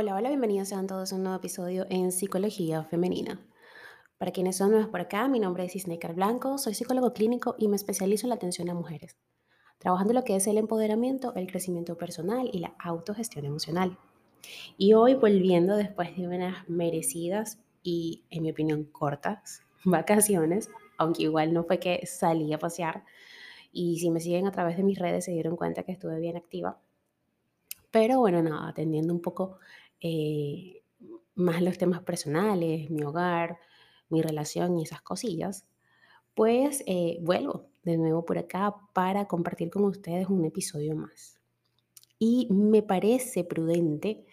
Hola, hola, bienvenidos sean todos a un nuevo episodio en Psicología Femenina. Para quienes son nuevos por acá, mi nombre es Isneikar Blanco, soy psicólogo clínico y me especializo en la atención a mujeres, trabajando lo que es el empoderamiento, el crecimiento personal y la autogestión emocional. Y hoy volviendo después de unas merecidas y, en mi opinión, cortas vacaciones, aunque igual no fue que salí a pasear, y si me siguen a través de mis redes se dieron cuenta que estuve bien activa, pero bueno, nada, atendiendo un poco eh, más los temas personales, mi hogar, mi relación y esas cosillas, pues eh, vuelvo de nuevo por acá para compartir con ustedes un episodio más. Y me parece prudente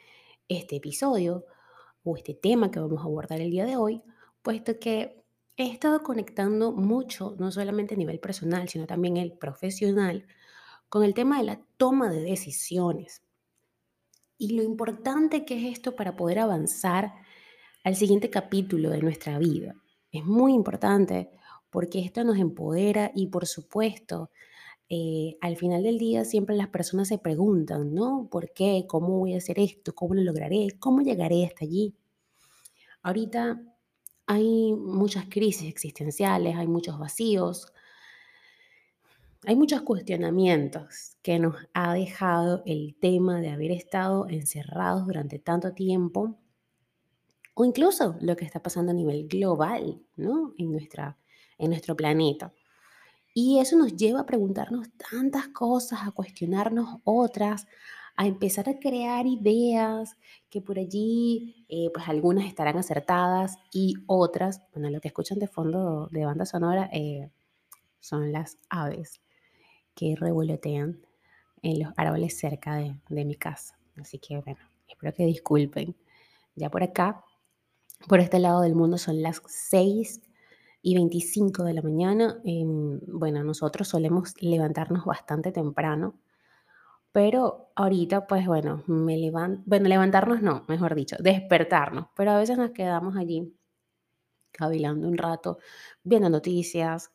este episodio o este tema que vamos a abordar el día de hoy, puesto que he estado conectando mucho, no solamente a nivel personal, sino también el profesional, con el tema de la toma de decisiones y lo importante que es esto para poder avanzar al siguiente capítulo de nuestra vida. Es muy importante porque esto nos empodera y por supuesto, eh, al final del día siempre las personas se preguntan, ¿no? ¿Por qué? ¿Cómo voy a hacer esto? ¿Cómo lo lograré? ¿Cómo llegaré hasta allí? Ahorita hay muchas crisis existenciales, hay muchos vacíos, hay muchos cuestionamientos que nos ha dejado el tema de haber estado encerrados durante tanto tiempo o incluso lo que está pasando a nivel global, ¿no? En, nuestra, en nuestro planeta. Y eso nos lleva a preguntarnos tantas cosas, a cuestionarnos otras, a empezar a crear ideas que por allí, eh, pues algunas estarán acertadas y otras, bueno, lo que escuchan de fondo de banda sonora eh, son las aves que revolotean en los árboles cerca de, de mi casa. Así que bueno, espero que disculpen. Ya por acá, por este lado del mundo son las 6 y 25 de la mañana. Em, bueno, nosotros solemos levantarnos bastante temprano, pero ahorita pues bueno, me levanto, bueno, levantarnos no, mejor dicho, despertarnos, pero a veces nos quedamos allí cavilando un rato, viendo noticias,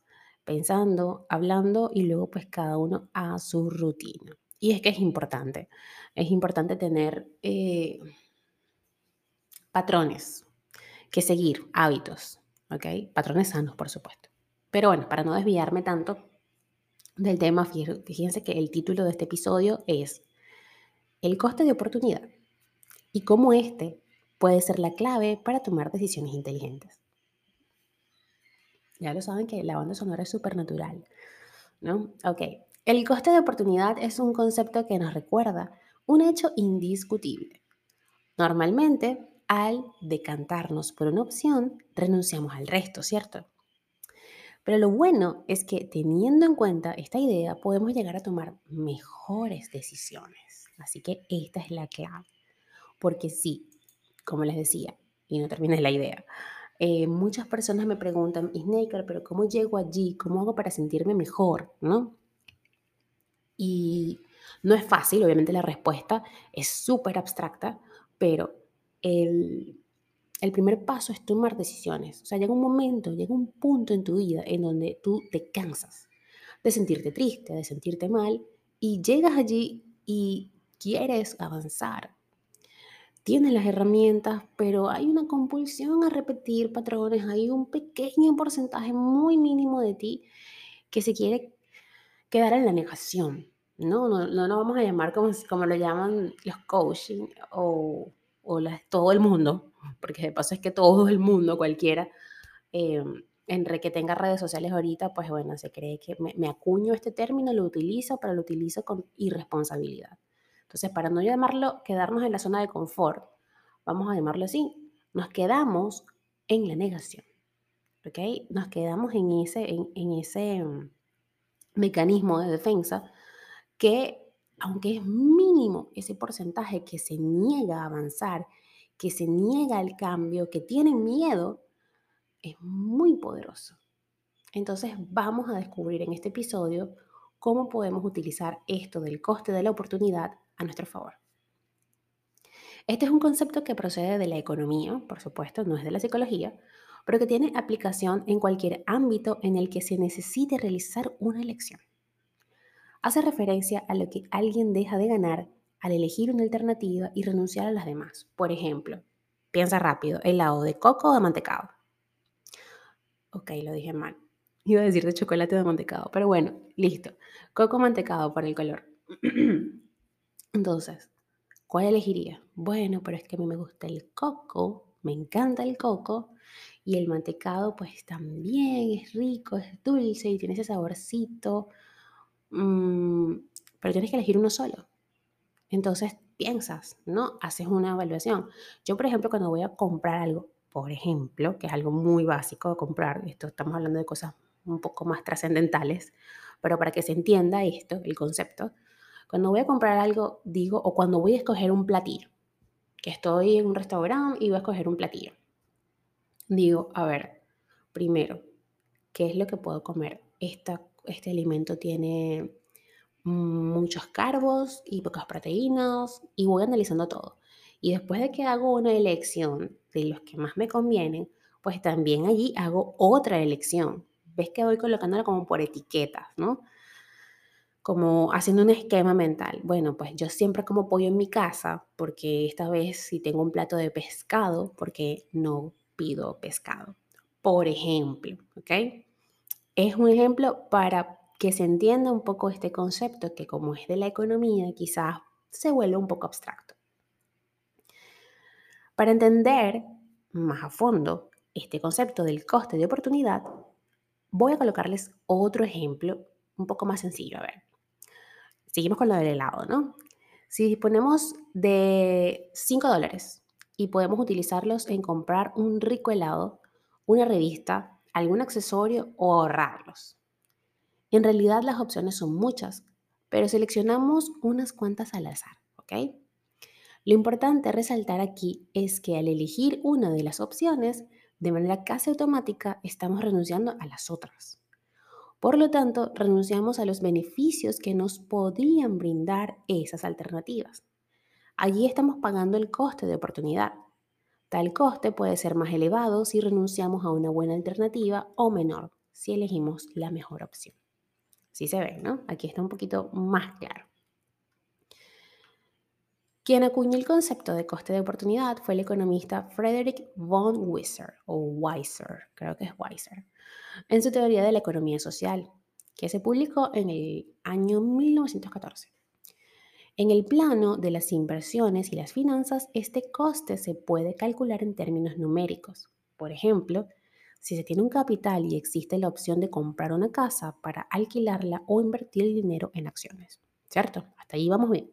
pensando, hablando y luego pues cada uno a su rutina. Y es que es importante, es importante tener eh, patrones que seguir, hábitos, ¿ok? Patrones sanos, por supuesto. Pero bueno, para no desviarme tanto del tema, fíjense que el título de este episodio es El coste de oportunidad y cómo este puede ser la clave para tomar decisiones inteligentes. Ya lo saben que la banda sonora es súper natural, ¿no? Ok. El coste de oportunidad es un concepto que nos recuerda un hecho indiscutible. Normalmente, al decantarnos por una opción, renunciamos al resto, ¿cierto? Pero lo bueno es que teniendo en cuenta esta idea, podemos llegar a tomar mejores decisiones. Así que esta es la clave. Porque sí, como les decía, y no termine la idea, eh, muchas personas me preguntan, Snaker, pero ¿cómo llego allí? ¿Cómo hago para sentirme mejor? ¿No? Y no es fácil, obviamente la respuesta es súper abstracta, pero el, el primer paso es tomar decisiones. O sea, llega un momento, llega un punto en tu vida en donde tú te cansas de sentirte triste, de sentirte mal, y llegas allí y quieres avanzar, tienes las herramientas, pero hay una compulsión a repetir patrones, hay un pequeño porcentaje muy mínimo de ti que se quiere quedar en la negación. No, no, no vamos a llamar como, como lo llaman los coaching o, o todo el mundo, porque de paso es que todo el mundo, cualquiera, eh, que tenga redes sociales ahorita, pues bueno, se cree que me acuño este término, lo utilizo, pero lo utilizo con irresponsabilidad. Entonces, para no llamarlo quedarnos en la zona de confort, vamos a llamarlo así, nos quedamos en la negación. ¿Ok? Nos quedamos en ese, en, ese mm, mecanismo de defensa que, aunque es mínimo ese porcentaje que se niega a avanzar, que se niega al cambio, que tiene miedo, es muy poderoso. Entonces vamos a descubrir en este episodio cómo podemos utilizar esto del coste de la oportunidad a nuestro favor. Este es un concepto que procede de la economía, por supuesto, no es de la psicología, pero que tiene aplicación en cualquier ámbito en el que se necesite realizar una elección. Hace referencia a lo que alguien deja de ganar al elegir una alternativa y renunciar a las demás. Por ejemplo, piensa rápido, helado de coco o de mantecado. Ok, lo dije mal. Iba a decir de chocolate o de mantecado, pero bueno, listo. Coco mantecado para el color. Entonces, ¿cuál elegiría? Bueno, pero es que a mí me gusta el coco, me encanta el coco y el mantecado pues también es rico, es dulce y tiene ese saborcito, mm, pero tienes que elegir uno solo. Entonces piensas, ¿no? Haces una evaluación. Yo, por ejemplo, cuando voy a comprar algo, por ejemplo, que es algo muy básico de comprar, esto estamos hablando de cosas un poco más trascendentales, pero para que se entienda esto, el concepto, cuando voy a comprar algo, digo, o cuando voy a escoger un platillo, que estoy en un restaurante y voy a escoger un platillo, digo, a ver, primero, ¿qué es lo que puedo comer? Esta, este alimento tiene muchos carbos y pocas proteínas y voy analizando todo. Y después de que hago una elección de los que más me convienen, pues también allí hago otra elección. Ves que voy colocándola como por etiquetas, ¿no? Como haciendo un esquema mental. Bueno, pues yo siempre como pollo en mi casa, porque esta vez si tengo un plato de pescado, porque no pido pescado. Por ejemplo, ¿ok? Es un ejemplo para que se entienda un poco este concepto que como es de la economía, quizás se vuelve un poco abstracto. Para entender más a fondo este concepto del coste de oportunidad, voy a colocarles otro ejemplo un poco más sencillo. A ver, seguimos con lo del helado, ¿no? Si disponemos de 5 dólares y podemos utilizarlos en comprar un rico helado, una revista, algún accesorio o ahorrarlos. En realidad las opciones son muchas, pero seleccionamos unas cuantas al azar, ¿ok? Lo importante resaltar aquí es que al elegir una de las opciones, de manera casi automática estamos renunciando a las otras. Por lo tanto, renunciamos a los beneficios que nos podrían brindar esas alternativas. Allí estamos pagando el coste de oportunidad. Tal coste puede ser más elevado si renunciamos a una buena alternativa o menor si elegimos la mejor opción. Sí se ve, ¿no? Aquí está un poquito más claro. Quien acuñó el concepto de coste de oportunidad fue el economista Frederick von Weiser, o Weiser, creo que es Weiser, en su teoría de la economía social, que se publicó en el año 1914. En el plano de las inversiones y las finanzas, este coste se puede calcular en términos numéricos. Por ejemplo, si se tiene un capital y existe la opción de comprar una casa para alquilarla o invertir el dinero en acciones. ¿Cierto? Hasta ahí vamos bien.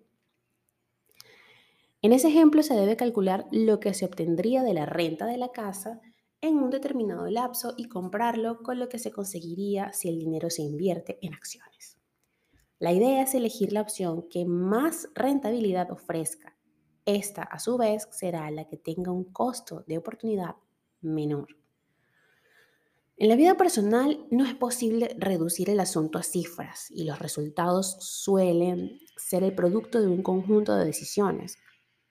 En ese ejemplo se debe calcular lo que se obtendría de la renta de la casa en un determinado lapso y comprarlo con lo que se conseguiría si el dinero se invierte en acciones. La idea es elegir la opción que más rentabilidad ofrezca. Esta, a su vez, será la que tenga un costo de oportunidad menor. En la vida personal no es posible reducir el asunto a cifras y los resultados suelen ser el producto de un conjunto de decisiones.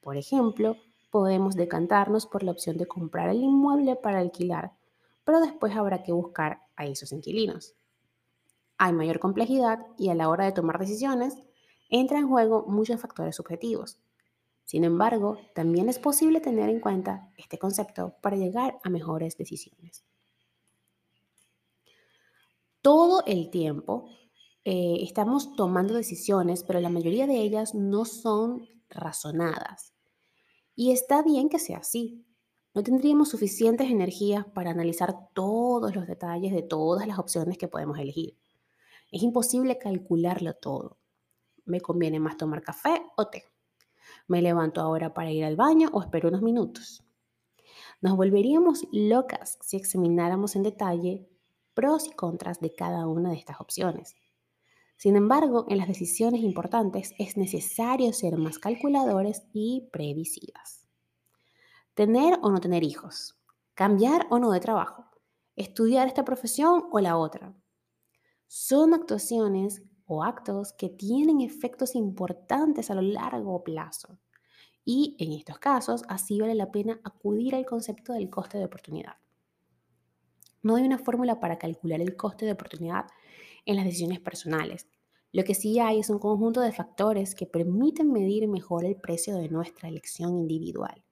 Por ejemplo, podemos decantarnos por la opción de comprar el inmueble para alquilar, pero después habrá que buscar a esos inquilinos. Hay mayor complejidad y a la hora de tomar decisiones entra en juego muchos factores subjetivos. Sin embargo, también es posible tener en cuenta este concepto para llegar a mejores decisiones todo el tiempo eh, estamos tomando decisiones, pero la mayoría de ellas no son razonadas. Y está bien que sea así. No tendríamos suficientes energías para analizar todos los detalles de todas las opciones que podemos elegir. Es imposible calcularlo todo. ¿Me conviene más tomar café o té? ¿Me levanto ahora para ir al baño o espero unos minutos? Nos volveríamos locas si examináramos en detalle pros y contras de cada una de estas opciones. Sin embargo, en las decisiones importantes es necesario ser más calculadores y previsivas. Tener o no tener hijos, cambiar o no de trabajo, estudiar esta profesión o la otra. Son actuaciones o actos que tienen efectos importantes a lo largo plazo. Y en estos casos, así vale la pena acudir al concepto del coste de oportunidad. No hay una fórmula para calcular el coste de oportunidad en las decisiones personales. Lo que sí hay es un conjunto de factores que permiten medir mejor el precio de nuestra elección individual.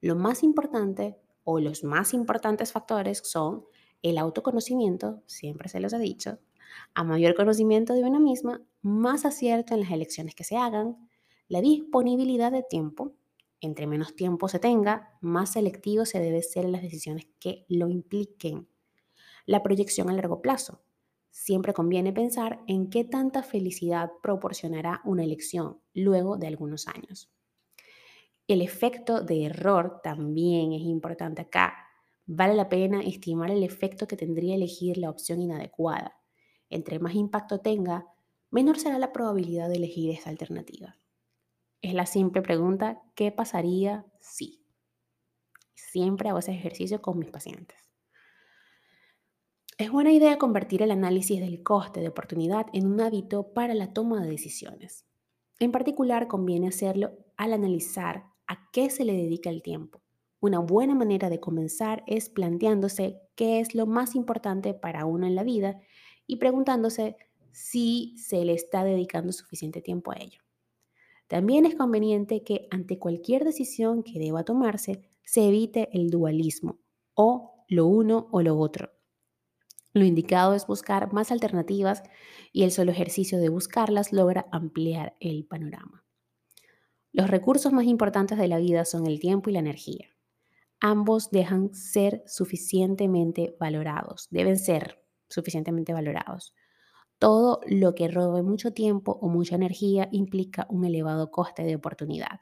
Lo más importante o los más importantes factores son el autoconocimiento, siempre se los he dicho, a mayor conocimiento de una misma, más acierto en las elecciones que se hagan, la disponibilidad de tiempo, entre menos tiempo se tenga, más selectivo se debe ser en las decisiones que lo impliquen. La proyección a largo plazo. Siempre conviene pensar en qué tanta felicidad proporcionará una elección luego de algunos años. El efecto de error también es importante acá. Vale la pena estimar el efecto que tendría elegir la opción inadecuada. Entre más impacto tenga, menor será la probabilidad de elegir esa alternativa. Es la simple pregunta, ¿qué pasaría si? Siempre hago ese ejercicio con mis pacientes. Es buena idea convertir el análisis del coste de oportunidad en un hábito para la toma de decisiones. En particular, conviene hacerlo al analizar a qué se le dedica el tiempo. Una buena manera de comenzar es planteándose qué es lo más importante para uno en la vida y preguntándose si se le está dedicando suficiente tiempo a ello. También es conveniente que ante cualquier decisión que deba tomarse se evite el dualismo o lo uno o lo otro. Lo indicado es buscar más alternativas y el solo ejercicio de buscarlas logra ampliar el panorama. Los recursos más importantes de la vida son el tiempo y la energía. Ambos dejan ser suficientemente valorados, deben ser suficientemente valorados. Todo lo que robe mucho tiempo o mucha energía implica un elevado coste de oportunidad.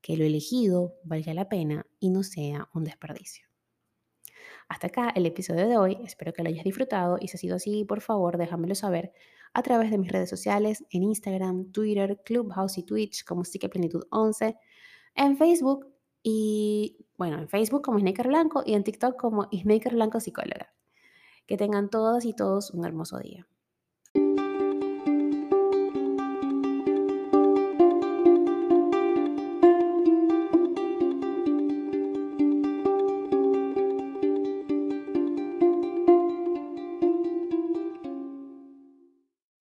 Que lo elegido valga la pena y no sea un desperdicio. Hasta acá el episodio de hoy, espero que lo hayas disfrutado y si ha sido así, por favor déjamelo saber a través de mis redes sociales en Instagram, Twitter, Clubhouse y Twitch como Plenitud 11, en Facebook y bueno, en Facebook como Snaker Blanco y en TikTok como Snaker Blanco Psicóloga. Que tengan todas y todos un hermoso día.